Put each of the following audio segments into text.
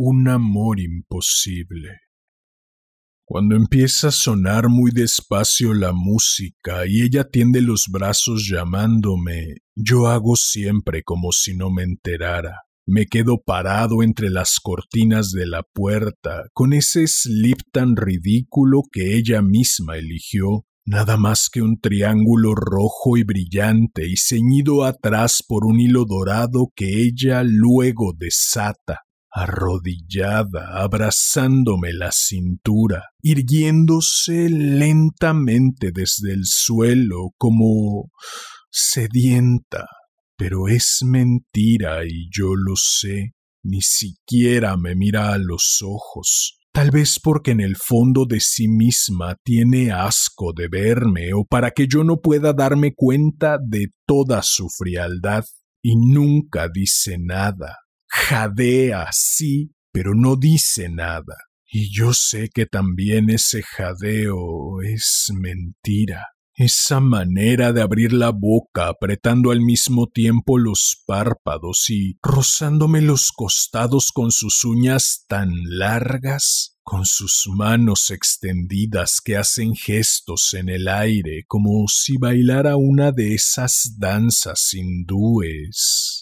Un amor imposible. Cuando empieza a sonar muy despacio la música y ella tiende los brazos llamándome, yo hago siempre como si no me enterara. Me quedo parado entre las cortinas de la puerta, con ese slip tan ridículo que ella misma eligió, nada más que un triángulo rojo y brillante y ceñido atrás por un hilo dorado que ella luego desata, arrodillada, abrazándome la cintura, irguiéndose lentamente desde el suelo como sedienta. Pero es mentira y yo lo sé. Ni siquiera me mira a los ojos tal vez porque en el fondo de sí misma tiene asco de verme o para que yo no pueda darme cuenta de toda su frialdad, y nunca dice nada. Jadea, sí, pero no dice nada. Y yo sé que también ese jadeo es mentira. Esa manera de abrir la boca apretando al mismo tiempo los párpados y rozándome los costados con sus uñas tan largas, con sus manos extendidas que hacen gestos en el aire como si bailara una de esas danzas hindúes.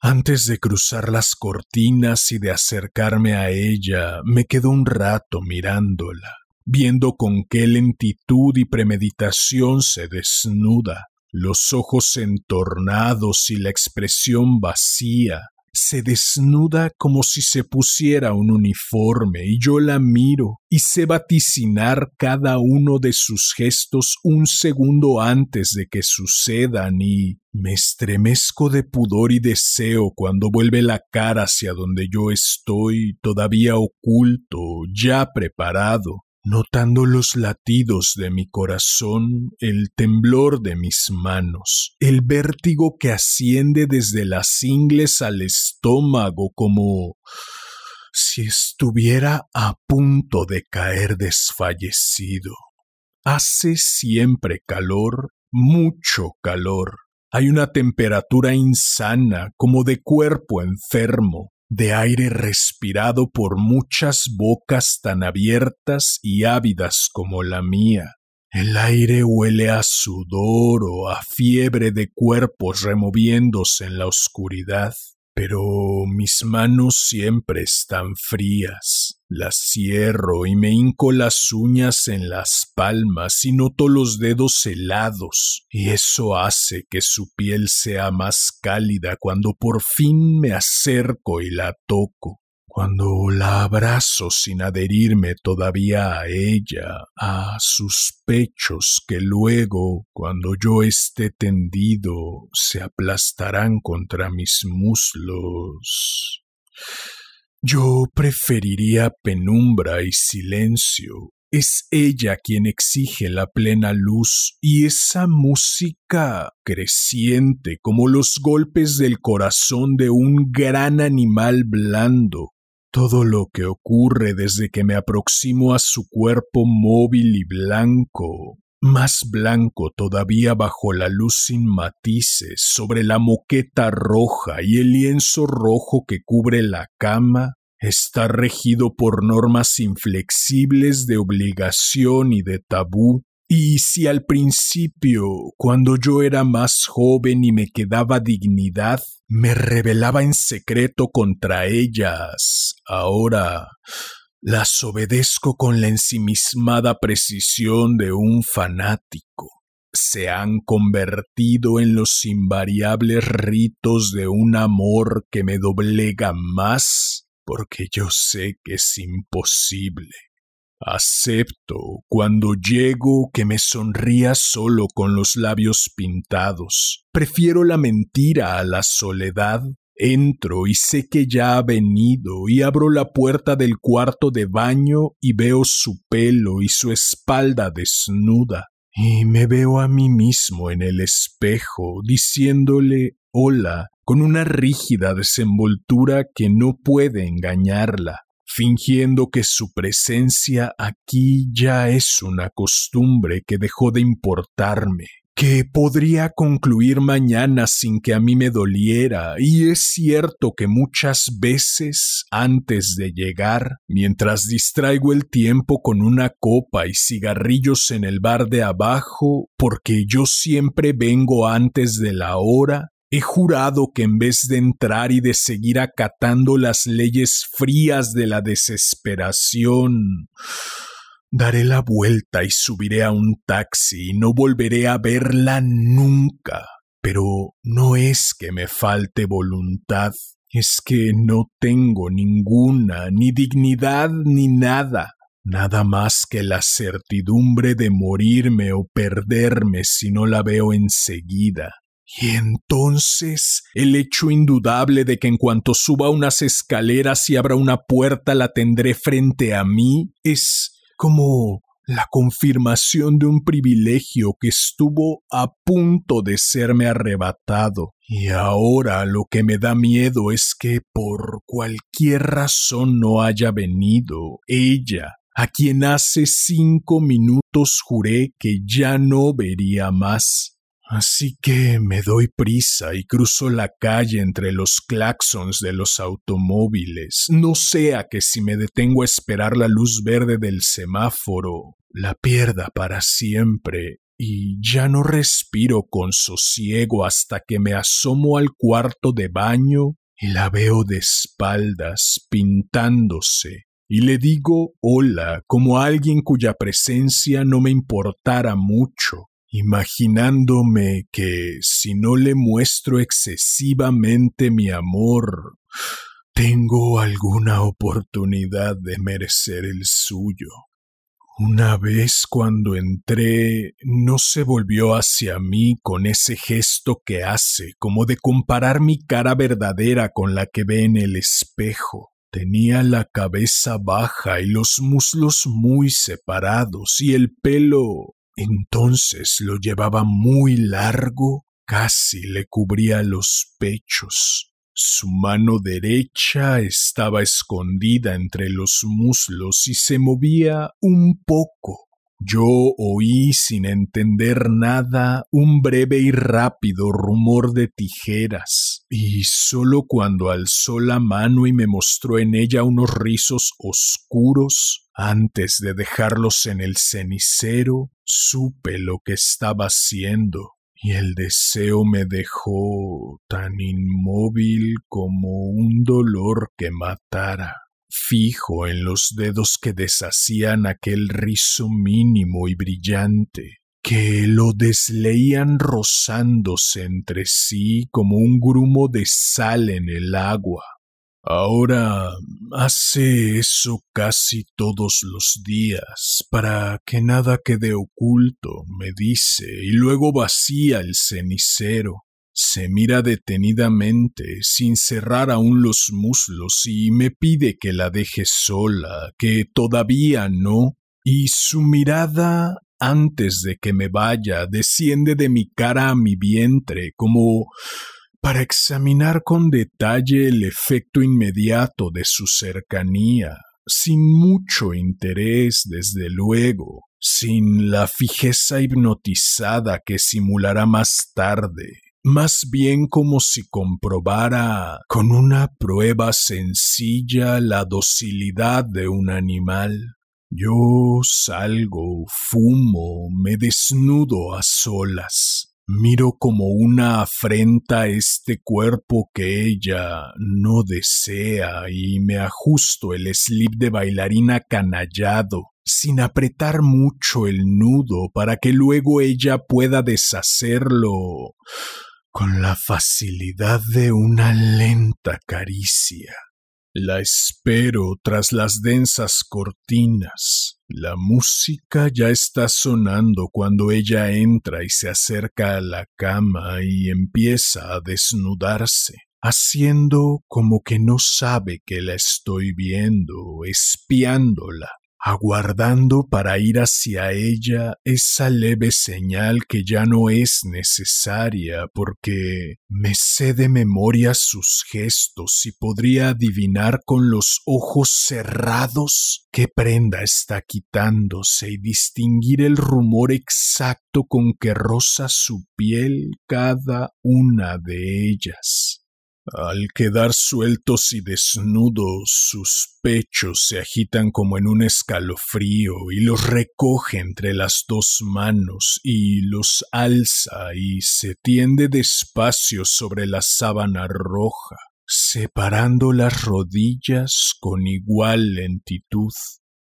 Antes de cruzar las cortinas y de acercarme a ella, me quedo un rato mirándola viendo con qué lentitud y premeditación se desnuda, los ojos entornados y la expresión vacía, se desnuda como si se pusiera un uniforme y yo la miro y sé vaticinar cada uno de sus gestos un segundo antes de que sucedan y me estremezco de pudor y deseo cuando vuelve la cara hacia donde yo estoy todavía oculto, ya preparado, notando los latidos de mi corazón, el temblor de mis manos, el vértigo que asciende desde las ingles al estómago como si estuviera a punto de caer desfallecido. Hace siempre calor, mucho calor. Hay una temperatura insana, como de cuerpo enfermo, de aire respirado por muchas bocas tan abiertas y ávidas como la mía. El aire huele a sudor o a fiebre de cuerpos removiéndose en la oscuridad pero mis manos siempre están frías. Las cierro y me hinco las uñas en las palmas y noto los dedos helados, y eso hace que su piel sea más cálida cuando por fin me acerco y la toco cuando la abrazo sin adherirme todavía a ella, a sus pechos que luego, cuando yo esté tendido, se aplastarán contra mis muslos. Yo preferiría penumbra y silencio. Es ella quien exige la plena luz y esa música creciente como los golpes del corazón de un gran animal blando todo lo que ocurre desde que me aproximo a su cuerpo móvil y blanco, más blanco todavía bajo la luz sin matices, sobre la moqueta roja y el lienzo rojo que cubre la cama, está regido por normas inflexibles de obligación y de tabú y si al principio, cuando yo era más joven y me quedaba dignidad, me rebelaba en secreto contra ellas, ahora las obedezco con la ensimismada precisión de un fanático. Se han convertido en los invariables ritos de un amor que me doblega más porque yo sé que es imposible. Acepto cuando llego que me sonría solo con los labios pintados. Prefiero la mentira a la soledad Entro y sé que ya ha venido y abro la puerta del cuarto de baño y veo su pelo y su espalda desnuda. Y me veo a mí mismo en el espejo diciéndole hola con una rígida desenvoltura que no puede engañarla, fingiendo que su presencia aquí ya es una costumbre que dejó de importarme que podría concluir mañana sin que a mí me doliera, y es cierto que muchas veces antes de llegar, mientras distraigo el tiempo con una copa y cigarrillos en el bar de abajo, porque yo siempre vengo antes de la hora, He jurado que en vez de entrar y de seguir acatando las leyes frías de la desesperación, Daré la vuelta y subiré a un taxi y no volveré a verla nunca. Pero no es que me falte voluntad, es que no tengo ninguna, ni dignidad, ni nada, nada más que la certidumbre de morirme o perderme si no la veo enseguida. Y entonces el hecho indudable de que en cuanto suba unas escaleras y abra una puerta la tendré frente a mí es como la confirmación de un privilegio que estuvo a punto de serme arrebatado. Y ahora lo que me da miedo es que por cualquier razón no haya venido ella, a quien hace cinco minutos juré que ya no vería más. Así que me doy prisa y cruzo la calle entre los claxons de los automóviles, no sea que si me detengo a esperar la luz verde del semáforo, la pierda para siempre y ya no respiro con sosiego hasta que me asomo al cuarto de baño y la veo de espaldas pintándose. Y le digo hola como a alguien cuya presencia no me importara mucho imaginándome que si no le muestro excesivamente mi amor, tengo alguna oportunidad de merecer el suyo. Una vez cuando entré, no se volvió hacia mí con ese gesto que hace, como de comparar mi cara verdadera con la que ve en el espejo. Tenía la cabeza baja y los muslos muy separados y el pelo entonces lo llevaba muy largo, casi le cubría los pechos. Su mano derecha estaba escondida entre los muslos y se movía un poco yo oí sin entender nada un breve y rápido rumor de tijeras, y sólo cuando alzó la mano y me mostró en ella unos rizos oscuros, antes de dejarlos en el cenicero, supe lo que estaba haciendo, y el deseo me dejó tan inmóvil como un dolor que matara fijo en los dedos que deshacían aquel rizo mínimo y brillante, que lo desleían rozándose entre sí como un grumo de sal en el agua. Ahora hace eso casi todos los días, para que nada quede oculto, me dice, y luego vacía el cenicero. Se mira detenidamente, sin cerrar aún los muslos, y me pide que la deje sola, que todavía no, y su mirada antes de que me vaya desciende de mi cara a mi vientre, como para examinar con detalle el efecto inmediato de su cercanía, sin mucho interés, desde luego, sin la fijeza hipnotizada que simulará más tarde, más bien como si comprobara con una prueba sencilla la docilidad de un animal. Yo salgo, fumo, me desnudo a solas. Miro como una afrenta este cuerpo que ella no desea y me ajusto el slip de bailarina canallado sin apretar mucho el nudo para que luego ella pueda deshacerlo con la facilidad de una lenta caricia. La espero tras las densas cortinas. La música ya está sonando cuando ella entra y se acerca a la cama y empieza a desnudarse. haciendo como que no sabe que la estoy viendo, espiándola, aguardando para ir hacia ella esa leve señal que ya no es necesaria porque me sé de memoria sus gestos y podría adivinar con los ojos cerrados qué prenda está quitándose y distinguir el rumor exacto con que roza su piel cada una de ellas. Al quedar sueltos y desnudos, sus pechos se agitan como en un escalofrío y los recoge entre las dos manos y los alza y se tiende despacio sobre la sábana roja, separando las rodillas con igual lentitud.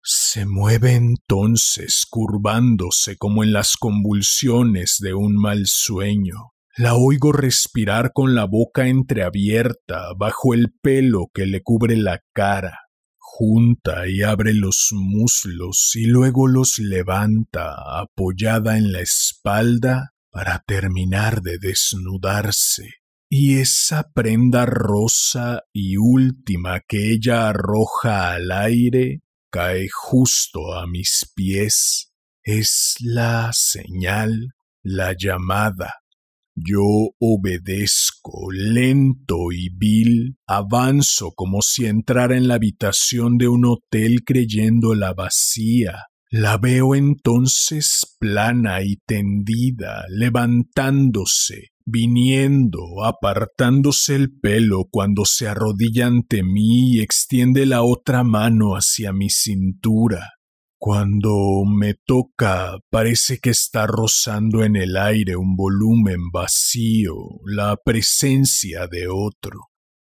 Se mueve entonces curvándose como en las convulsiones de un mal sueño, la oigo respirar con la boca entreabierta bajo el pelo que le cubre la cara. Junta y abre los muslos y luego los levanta apoyada en la espalda para terminar de desnudarse. Y esa prenda rosa y última que ella arroja al aire cae justo a mis pies. Es la señal, la llamada, yo obedezco, lento y vil, avanzo como si entrara en la habitación de un hotel creyéndola vacía. La veo entonces plana y tendida, levantándose, viniendo, apartándose el pelo cuando se arrodilla ante mí y extiende la otra mano hacia mi cintura. Cuando me toca parece que está rozando en el aire un volumen vacío, la presencia de otro.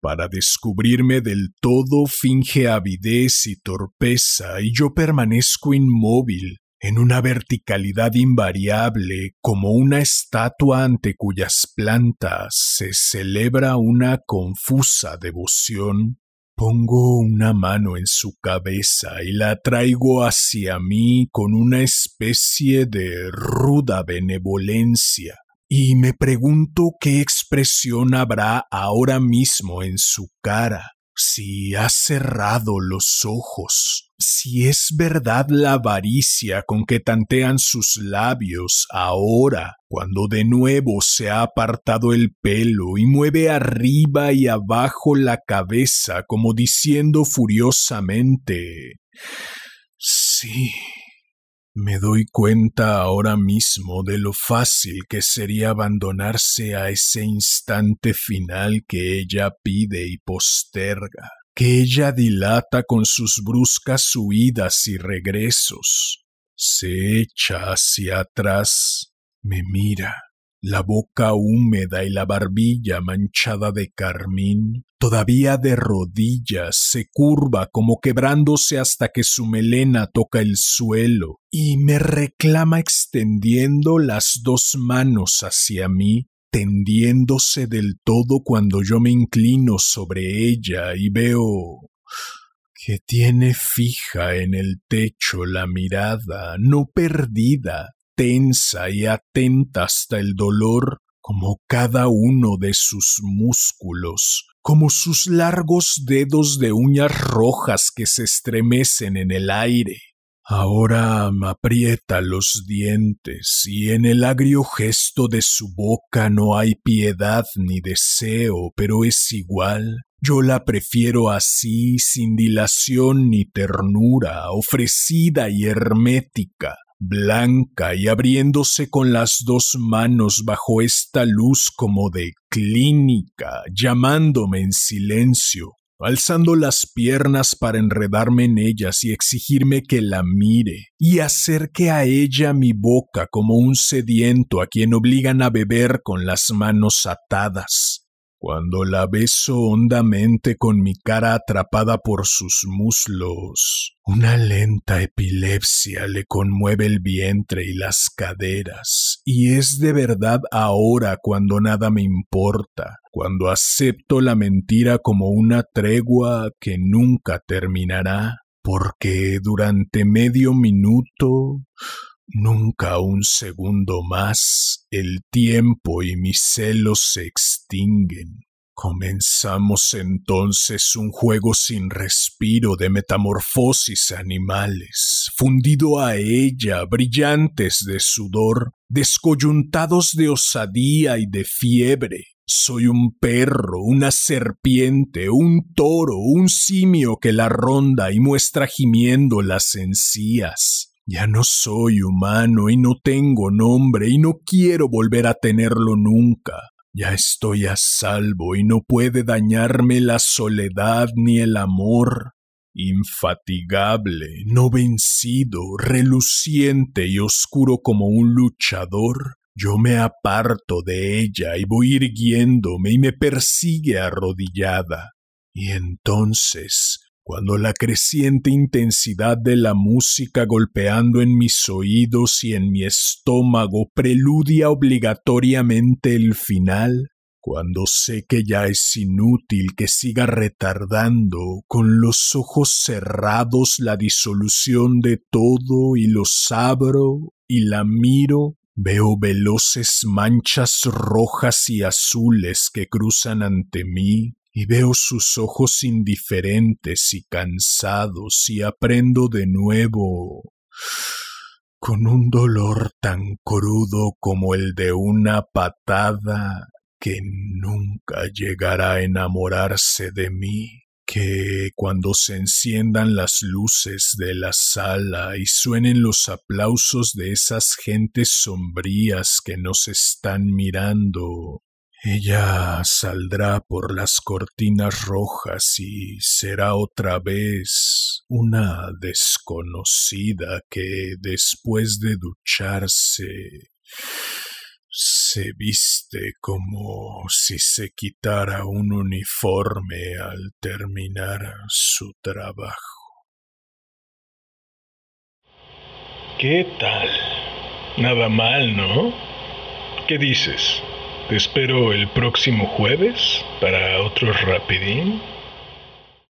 Para descubrirme del todo finge avidez y torpeza y yo permanezco inmóvil, en una verticalidad invariable como una estatua ante cuyas plantas se celebra una confusa devoción Pongo una mano en su cabeza y la traigo hacia mí con una especie de ruda benevolencia, y me pregunto qué expresión habrá ahora mismo en su cara si ha cerrado los ojos, si es verdad la avaricia con que tantean sus labios ahora, cuando de nuevo se ha apartado el pelo y mueve arriba y abajo la cabeza como diciendo furiosamente Sí. Me doy cuenta ahora mismo de lo fácil que sería abandonarse a ese instante final que ella pide y posterga, que ella dilata con sus bruscas huidas y regresos. Se echa hacia atrás, me mira, la boca húmeda y la barbilla manchada de carmín, todavía de rodillas, se curva como quebrándose hasta que su melena toca el suelo, y me reclama extendiendo las dos manos hacia mí, tendiéndose del todo cuando yo me inclino sobre ella y veo que tiene fija en el techo la mirada, no perdida, tensa y atenta hasta el dolor, como cada uno de sus músculos, como sus largos dedos de uñas rojas que se estremecen en el aire. Ahora aprieta los dientes y en el agrio gesto de su boca no hay piedad ni deseo, pero es igual. Yo la prefiero así, sin dilación ni ternura, ofrecida y hermética, blanca y abriéndose con las dos manos bajo esta luz como de clínica, llamándome en silencio, alzando las piernas para enredarme en ellas y exigirme que la mire, y acerque a ella mi boca como un sediento a quien obligan a beber con las manos atadas. Cuando la beso hondamente con mi cara atrapada por sus muslos, una lenta epilepsia le conmueve el vientre y las caderas, y es de verdad ahora cuando nada me importa, cuando acepto la mentira como una tregua que nunca terminará, porque durante medio minuto Nunca un segundo más el tiempo y mis celos se extinguen, Comenzamos entonces un juego sin respiro de metamorfosis animales, fundido a ella, brillantes de sudor, descoyuntados de osadía y de fiebre. Soy un perro, una serpiente, un toro, un simio que la ronda y muestra gimiendo las encías. Ya no soy humano y no tengo nombre y no quiero volver a tenerlo nunca. Ya estoy a salvo y no puede dañarme la soledad ni el amor. Infatigable, no vencido, reluciente y oscuro como un luchador, yo me aparto de ella y voy irguiéndome y me persigue arrodillada. Y entonces cuando la creciente intensidad de la música golpeando en mis oídos y en mi estómago preludia obligatoriamente el final, cuando sé que ya es inútil que siga retardando con los ojos cerrados la disolución de todo y los abro y la miro, veo veloces manchas rojas y azules que cruzan ante mí y veo sus ojos indiferentes y cansados y aprendo de nuevo con un dolor tan crudo como el de una patada que nunca llegará a enamorarse de mí, que cuando se enciendan las luces de la sala y suenen los aplausos de esas gentes sombrías que nos están mirando, ella saldrá por las cortinas rojas y será otra vez una desconocida que después de ducharse se viste como si se quitara un uniforme al terminar su trabajo. ¿Qué tal? Nada mal, ¿no? ¿Qué dices? Te espero el próximo jueves para otro rapidín.